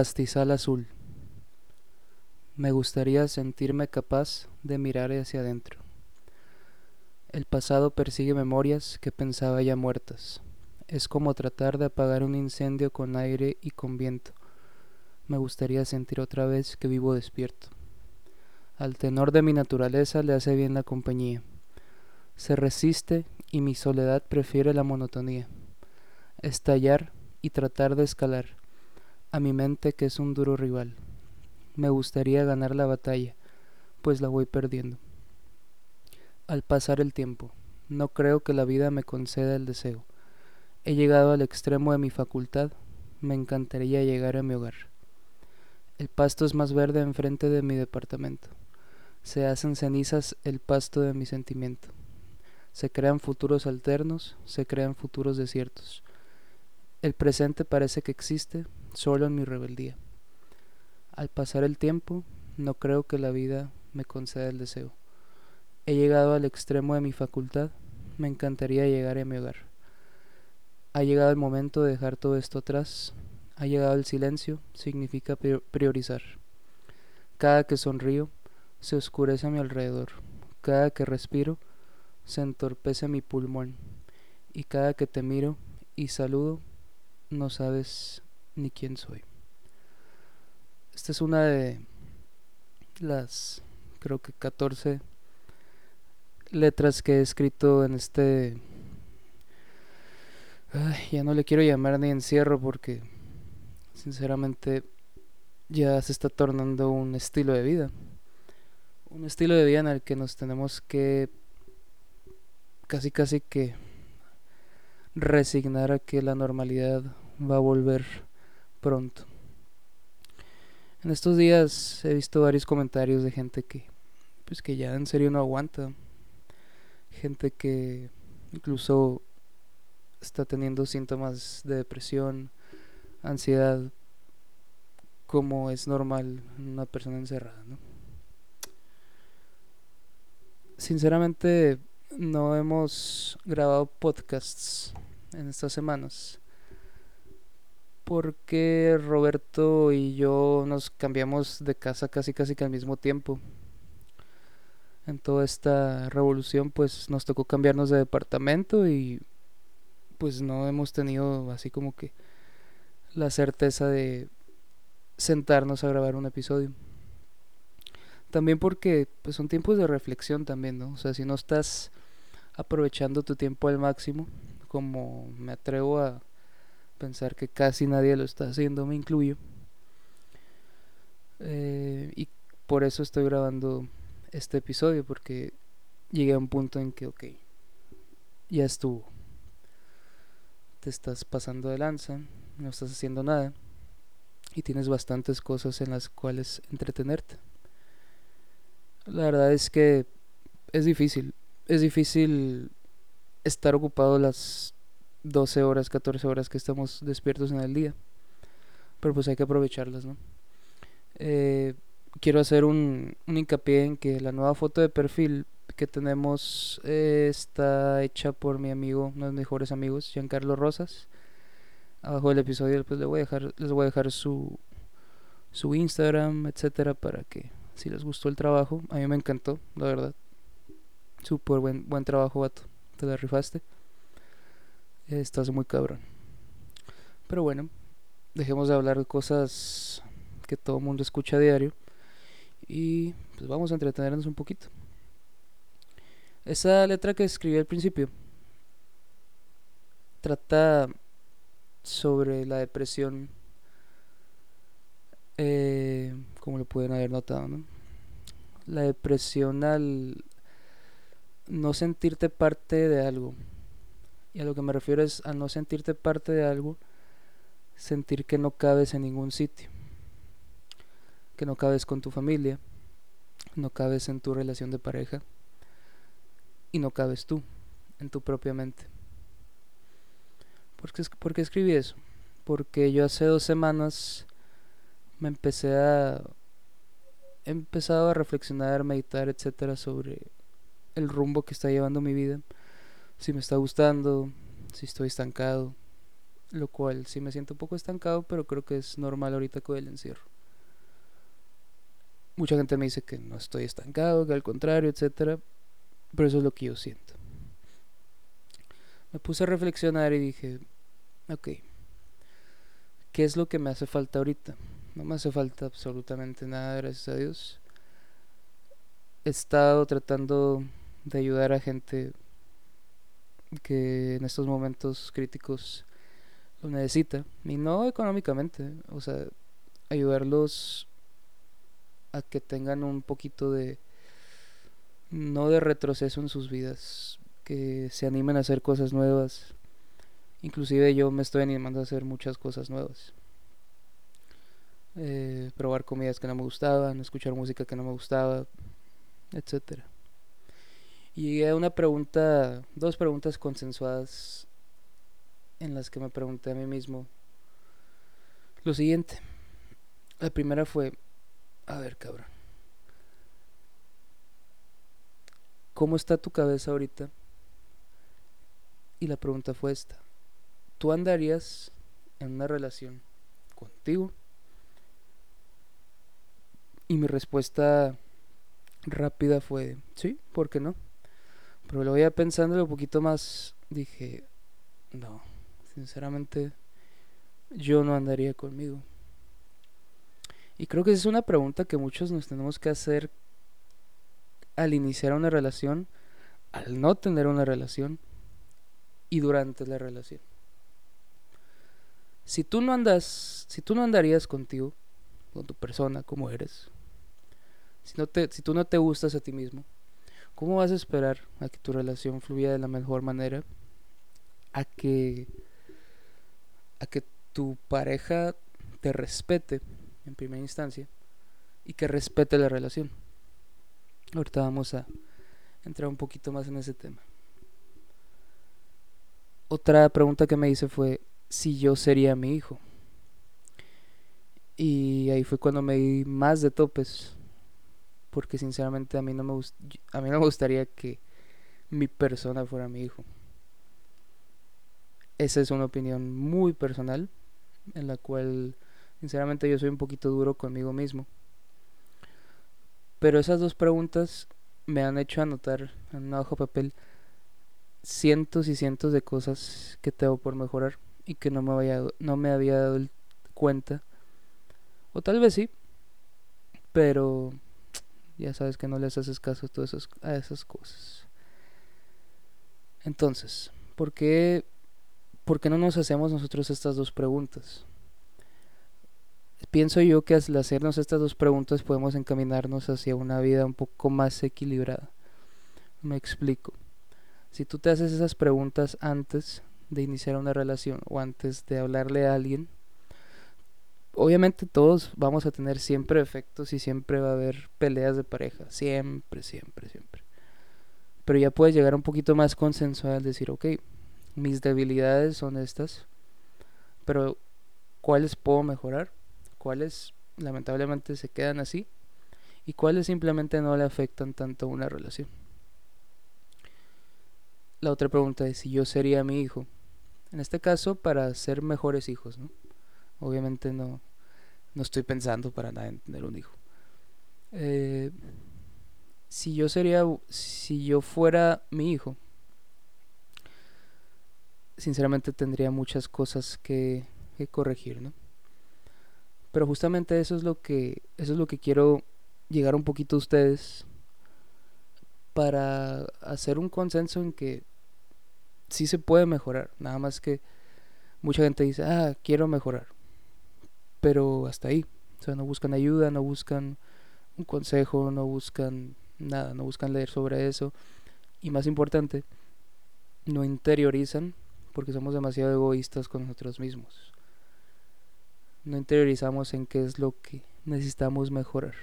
Pastizal azul. Me gustaría sentirme capaz de mirar hacia adentro. El pasado persigue memorias que pensaba ya muertas. Es como tratar de apagar un incendio con aire y con viento. Me gustaría sentir otra vez que vivo despierto. Al tenor de mi naturaleza le hace bien la compañía. Se resiste y mi soledad prefiere la monotonía. Estallar y tratar de escalar a mi mente que es un duro rival. Me gustaría ganar la batalla, pues la voy perdiendo. Al pasar el tiempo, no creo que la vida me conceda el deseo. He llegado al extremo de mi facultad, me encantaría llegar a mi hogar. El pasto es más verde enfrente de mi departamento. Se hacen cenizas el pasto de mi sentimiento. Se crean futuros alternos, se crean futuros desiertos. El presente parece que existe, solo en mi rebeldía. Al pasar el tiempo, no creo que la vida me conceda el deseo. He llegado al extremo de mi facultad, me encantaría llegar a mi hogar. Ha llegado el momento de dejar todo esto atrás, ha llegado el silencio, significa priorizar. Cada que sonrío, se oscurece a mi alrededor, cada que respiro, se entorpece mi pulmón, y cada que te miro y saludo, no sabes ni quién soy. Esta es una de las, creo que 14 letras que he escrito en este... ya no le quiero llamar ni encierro porque sinceramente ya se está tornando un estilo de vida. Un estilo de vida en el que nos tenemos que casi casi que resignar a que la normalidad va a volver pronto. En estos días he visto varios comentarios de gente que pues que ya en serio no aguanta. Gente que incluso está teniendo síntomas de depresión, ansiedad, como es normal en una persona encerrada, Sinceramente no hemos grabado podcasts en estas semanas porque Roberto y yo nos cambiamos de casa casi casi que al mismo tiempo. En toda esta revolución pues nos tocó cambiarnos de departamento y pues no hemos tenido así como que la certeza de sentarnos a grabar un episodio. También porque pues son tiempos de reflexión también, ¿no? O sea, si no estás aprovechando tu tiempo al máximo, como me atrevo a pensar que casi nadie lo está haciendo, me incluyo. Eh, y por eso estoy grabando este episodio, porque llegué a un punto en que, ok, ya estuvo. Te estás pasando de lanza, no estás haciendo nada y tienes bastantes cosas en las cuales entretenerte. La verdad es que es difícil, es difícil estar ocupado las 12 horas, 14 horas que estamos despiertos en el día. Pero pues hay que aprovecharlas, ¿no? Eh, quiero hacer un, hincapié en que la nueva foto de perfil que tenemos eh, está hecha por mi amigo, uno de mis mejores amigos, Giancarlo Rosas. Abajo del episodio pues, les voy a dejar, les voy a dejar su, su Instagram, etcétera, para que si les gustó el trabajo, a mí me encantó, la verdad. Súper buen, buen trabajo, vato. Te la rifaste. Estás muy cabrón. Pero bueno, dejemos de hablar de cosas que todo el mundo escucha a diario. Y pues vamos a entretenernos un poquito. Esa letra que escribí al principio trata sobre la depresión, eh, como lo pueden haber notado, ¿no? La depresión al no sentirte parte de algo. Y a lo que me refiero es a no sentirte parte de algo, sentir que no cabes en ningún sitio, que no cabes con tu familia, no cabes en tu relación de pareja y no cabes tú en tu propia mente. ¿Por qué, ¿Por qué escribí eso? Porque yo hace dos semanas me empecé a... He empezado a reflexionar, meditar, etcétera, sobre el rumbo que está llevando mi vida si me está gustando, si estoy estancado, lo cual sí me siento un poco estancado, pero creo que es normal ahorita con el encierro. Mucha gente me dice que no estoy estancado, que al contrario, etcétera, pero eso es lo que yo siento. Me puse a reflexionar y dije, ok, ¿qué es lo que me hace falta ahorita? No me hace falta absolutamente nada, gracias a Dios. He estado tratando de ayudar a gente que en estos momentos críticos lo necesita. Y no económicamente, o sea, ayudarlos a que tengan un poquito de, no de retroceso en sus vidas, que se animen a hacer cosas nuevas. Inclusive yo me estoy animando a hacer muchas cosas nuevas. Eh, probar comidas que no me gustaban, escuchar música que no me gustaba, etcétera. Y llegué a una pregunta, dos preguntas consensuadas en las que me pregunté a mí mismo lo siguiente. La primera fue, a ver, cabrón. ¿Cómo está tu cabeza ahorita? Y la pregunta fue esta. ¿Tú andarías en una relación contigo? Y mi respuesta rápida fue, sí, ¿por qué no? Pero lo voy pensando un poquito más, dije, no, sinceramente yo no andaría conmigo. Y creo que esa es una pregunta que muchos nos tenemos que hacer al iniciar una relación, al no tener una relación y durante la relación. Si tú no andas, si tú no andarías contigo, con tu persona como eres, si, no te, si tú no te gustas a ti mismo, ¿Cómo vas a esperar a que tu relación fluya de la mejor manera? A que a que tu pareja te respete en primera instancia y que respete la relación. Ahorita vamos a entrar un poquito más en ese tema. Otra pregunta que me hice fue si yo sería mi hijo. Y ahí fue cuando me di más de topes porque sinceramente a mí no me a mí no me gustaría que mi persona fuera mi hijo. Esa es una opinión muy personal en la cual sinceramente yo soy un poquito duro conmigo mismo. Pero esas dos preguntas me han hecho anotar en una hoja de papel cientos y cientos de cosas que tengo por mejorar y que no me había, no me había dado cuenta. O tal vez sí, pero ya sabes que no les haces caso a, a esas cosas. Entonces, ¿por qué, ¿por qué no nos hacemos nosotros estas dos preguntas? Pienso yo que al hacernos estas dos preguntas podemos encaminarnos hacia una vida un poco más equilibrada. Me explico. Si tú te haces esas preguntas antes de iniciar una relación o antes de hablarle a alguien, obviamente todos vamos a tener siempre efectos y siempre va a haber peleas de pareja, siempre, siempre, siempre. Pero ya puedes llegar un poquito más consensual al decir, ok, mis debilidades son estas, pero ¿cuáles puedo mejorar? ¿Cuáles lamentablemente se quedan así? ¿Y cuáles simplemente no le afectan tanto a una relación? La otra pregunta es si yo sería mi hijo. En este caso, para ser mejores hijos, ¿no? Obviamente no, no estoy pensando para nada en tener un hijo. Eh, si yo sería, si yo fuera mi hijo, sinceramente tendría muchas cosas que, que, corregir, ¿no? Pero justamente eso es lo que, eso es lo que quiero llegar un poquito a ustedes para hacer un consenso en que sí se puede mejorar, nada más que mucha gente dice, ah, quiero mejorar pero hasta ahí. O sea, no buscan ayuda, no buscan un consejo, no buscan nada, no buscan leer sobre eso. Y más importante, no interiorizan porque somos demasiado egoístas con nosotros mismos. No interiorizamos en qué es lo que necesitamos mejorar.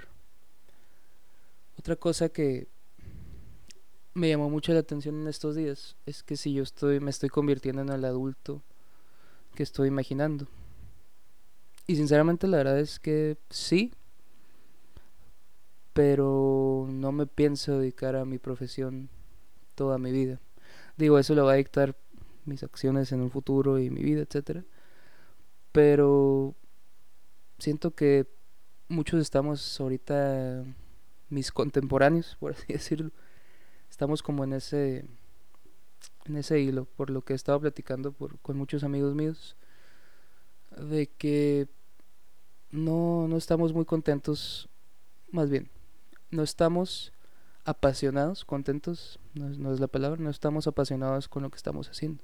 Otra cosa que me llamó mucho la atención en estos días es que si yo estoy me estoy convirtiendo en el adulto que estoy imaginando. Y sinceramente la verdad es que sí, pero no me pienso dedicar a mi profesión toda mi vida. Digo, eso lo va a dictar mis acciones en un futuro y mi vida, etcétera. Pero siento que muchos estamos ahorita, mis contemporáneos, por así decirlo, estamos como en ese, en ese hilo, por lo que he estado platicando por, con muchos amigos míos, de que no, no estamos muy contentos, más bien, no estamos apasionados, contentos, no es, no es la palabra, no estamos apasionados con lo que estamos haciendo.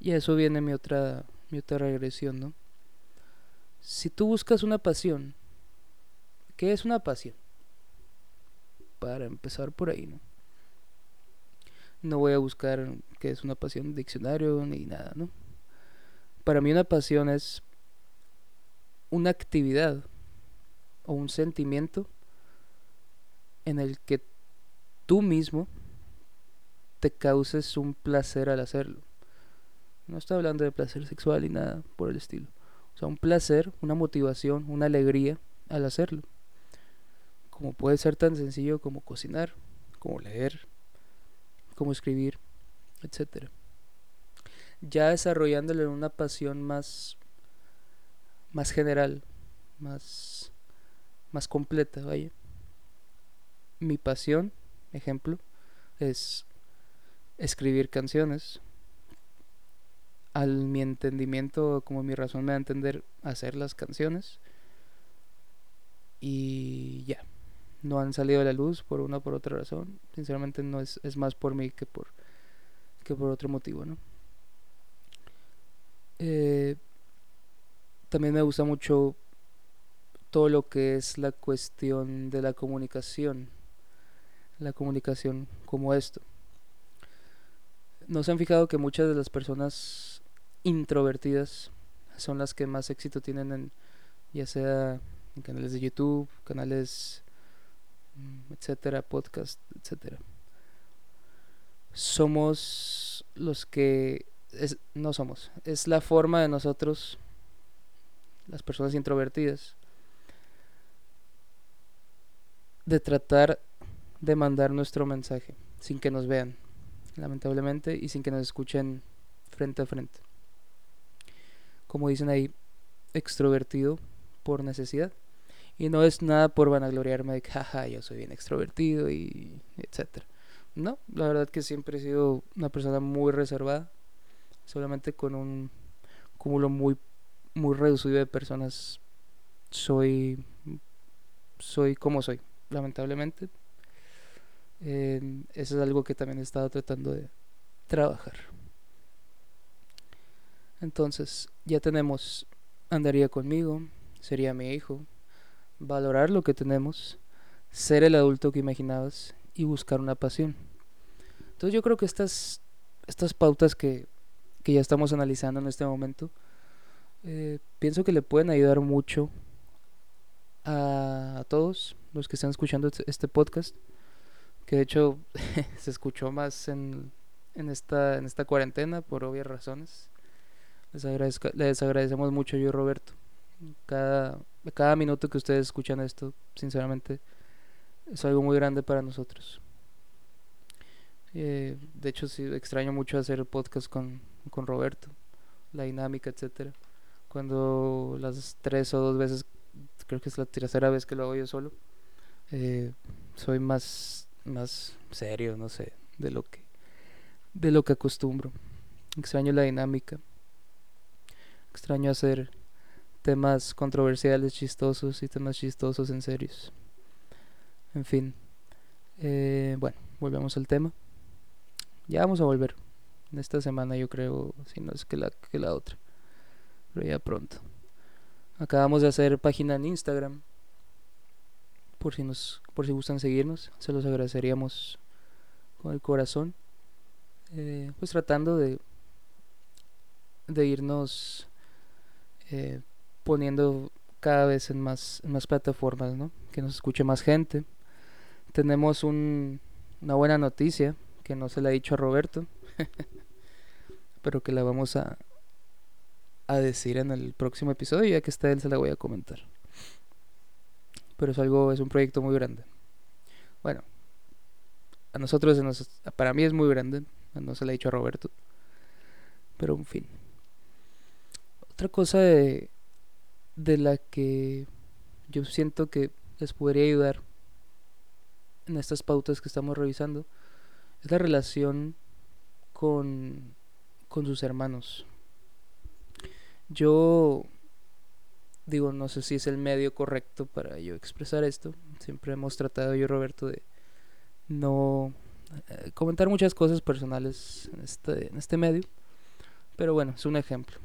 Y a eso viene mi otra, mi otra regresión, ¿no? Si tú buscas una pasión, ¿qué es una pasión? Para empezar por ahí, ¿no? No voy a buscar qué es una pasión, diccionario ni nada, ¿no? Para mí una pasión es una actividad o un sentimiento en el que tú mismo te causes un placer al hacerlo. No estoy hablando de placer sexual ni nada por el estilo. O sea, un placer, una motivación, una alegría al hacerlo. Como puede ser tan sencillo como cocinar, como leer, como escribir, etc. Ya desarrollándole una pasión más, más general, más, más completa, vaya. Mi pasión, ejemplo, es escribir canciones, al mi entendimiento, como mi razón me da a entender, hacer las canciones. Y ya, no han salido a la luz por una o por otra razón. Sinceramente no es, es más por mí que por, que por otro motivo, ¿no? Eh, también me gusta mucho todo lo que es la cuestión de la comunicación. La comunicación como esto. ¿No se han fijado que muchas de las personas introvertidas son las que más éxito tienen en ya sea en canales de YouTube, canales mm, etcétera, podcast, etcétera. Somos los que no somos, es la forma de nosotros las personas introvertidas de tratar de mandar nuestro mensaje sin que nos vean, lamentablemente, y sin que nos escuchen frente a frente como dicen ahí, extrovertido por necesidad. Y no es nada por vanagloriarme de que, jaja, yo soy bien extrovertido y etcétera. No, la verdad que siempre he sido una persona muy reservada, solamente con un cúmulo muy muy reducido de personas soy soy como soy, lamentablemente. eso es algo que también he estado tratando de trabajar. Entonces, ya tenemos, andaría conmigo, sería mi hijo, valorar lo que tenemos, ser el adulto que imaginabas y buscar una pasión. Entonces yo creo que estas, estas pautas que, que ya estamos analizando en este momento, eh, pienso que le pueden ayudar mucho a, todos los que están escuchando este, este podcast, que de hecho se escuchó más en, en, esta, en esta cuarentena por obvias razones. Les, agradecemos mucho yo y Roberto. Cada, cada minuto que ustedes escuchan esto, sinceramente, es algo muy grande para nosotros. Eh, de hecho, sí, extraño mucho hacer podcast con, con Roberto, la dinámica, etcétera. Cuando las tres o dos veces, creo que es la tercera vez que lo hago yo solo, eh, soy más, más serio, no sé, de lo que, de lo que acostumbro. Extraño la dinámica. Extraño hacer temas controversiales, chistosos y temas chistosos en serios. En fin. Eh, bueno, volvemos al tema. Ya vamos a volver. En esta semana yo creo, si no es que la, que la otra. Pero ya pronto. Acabamos de hacer página en Instagram. Por si nos, por si gustan seguirnos, se los agradeceríamos con el corazón. Eh, pues tratando de, de irnos eh, poniendo cada vez en más, en más plataformas, ¿no? Que nos escuche más gente. Tenemos un, una buena noticia que no se la he dicho a Roberto, pero que la vamos a, a decir en el próximo episodio, ya que está él se la voy a comentar. Pero es algo, es un proyecto muy grande. Bueno, a nosotros, para mí es muy grande, no se la he dicho a Roberto, pero en fin. Otra cosa de, de la que yo siento que les podría ayudar en estas pautas que estamos revisando es la relación con, con sus hermanos. Yo digo, no sé si es el medio correcto para yo expresar esto. Siempre hemos tratado yo, Roberto, de no eh, comentar muchas cosas personales en este, en este medio. Pero bueno, es un ejemplo.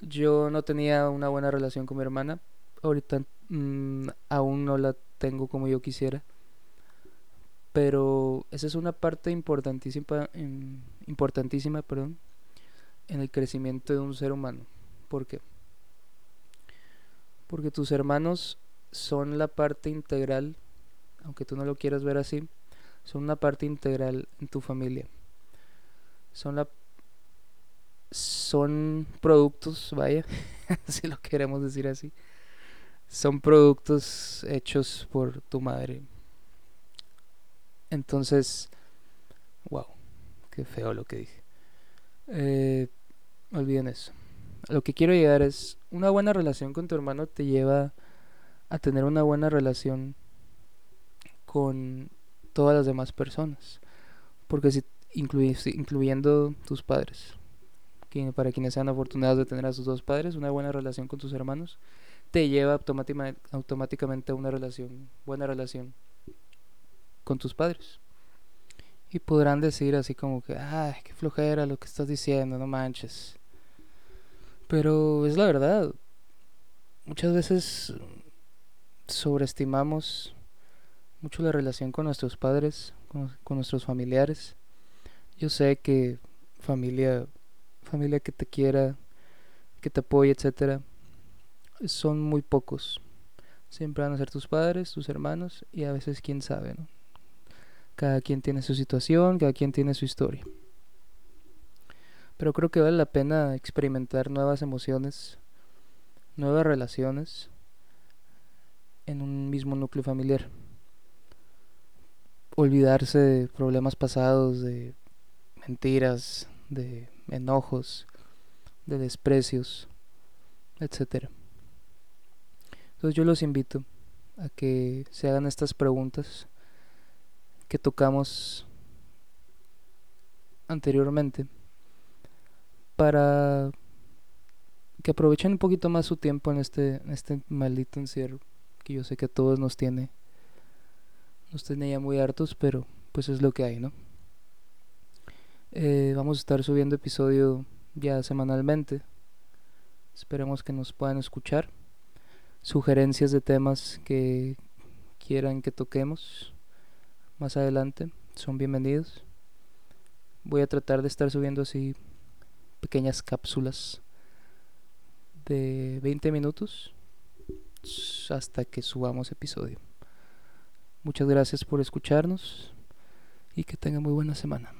Yo no tenía una buena relación con mi hermana. Ahorita mm, aún no la tengo como yo quisiera. Pero esa es una parte importantísima, importantísima perdón, en el crecimiento de un ser humano. ¿Por qué? Porque tus hermanos son la parte integral, aunque tú no lo quieras ver así, son una parte integral en tu familia. Son la son productos, vaya, si lo queremos decir así. Son productos hechos por tu madre. Entonces, wow, qué feo lo que dije. Eh, olviden eso. Lo que quiero llegar es una buena relación con tu hermano te lleva a tener una buena relación con todas las demás personas. Porque si incluyendo tus padres, para quienes sean afortunados de tener a sus dos padres, una buena relación con tus hermanos, te lleva automáticamente a una relación, buena relación con tus padres. Y podrán decir así como que, ay, qué flojera lo que estás diciendo, no manches. Pero es la verdad. Muchas veces sobreestimamos mucho la relación con nuestros padres, con, nuestros familiares. Yo sé que familia, familia que te quiera, que te apoye, etcétera, son muy pocos. Siempre van a ser tus padres, tus hermanos y a veces quién sabe, ¿no? Cada quien tiene su situación, cada quien tiene su historia. Pero creo que vale la pena experimentar nuevas emociones, nuevas relaciones en un mismo núcleo familiar. Olvidarse de problemas pasados, de mentiras, de enojos, de desprecios, etc. Entonces yo los invito a que se hagan estas preguntas que tocamos anteriormente para que aprovechen un poquito más su tiempo en este, este maldito encierro que yo sé que a todos nos tiene nos tiene ya muy hartos pero pues es lo que hay no eh, vamos a estar subiendo episodio ya semanalmente. Esperemos que nos puedan escuchar. Sugerencias de temas que quieran que toquemos más adelante son bienvenidos. Voy a tratar de estar subiendo así pequeñas cápsulas de 20 minutos hasta que subamos episodio. Muchas gracias por escucharnos y que tengan muy buena semana.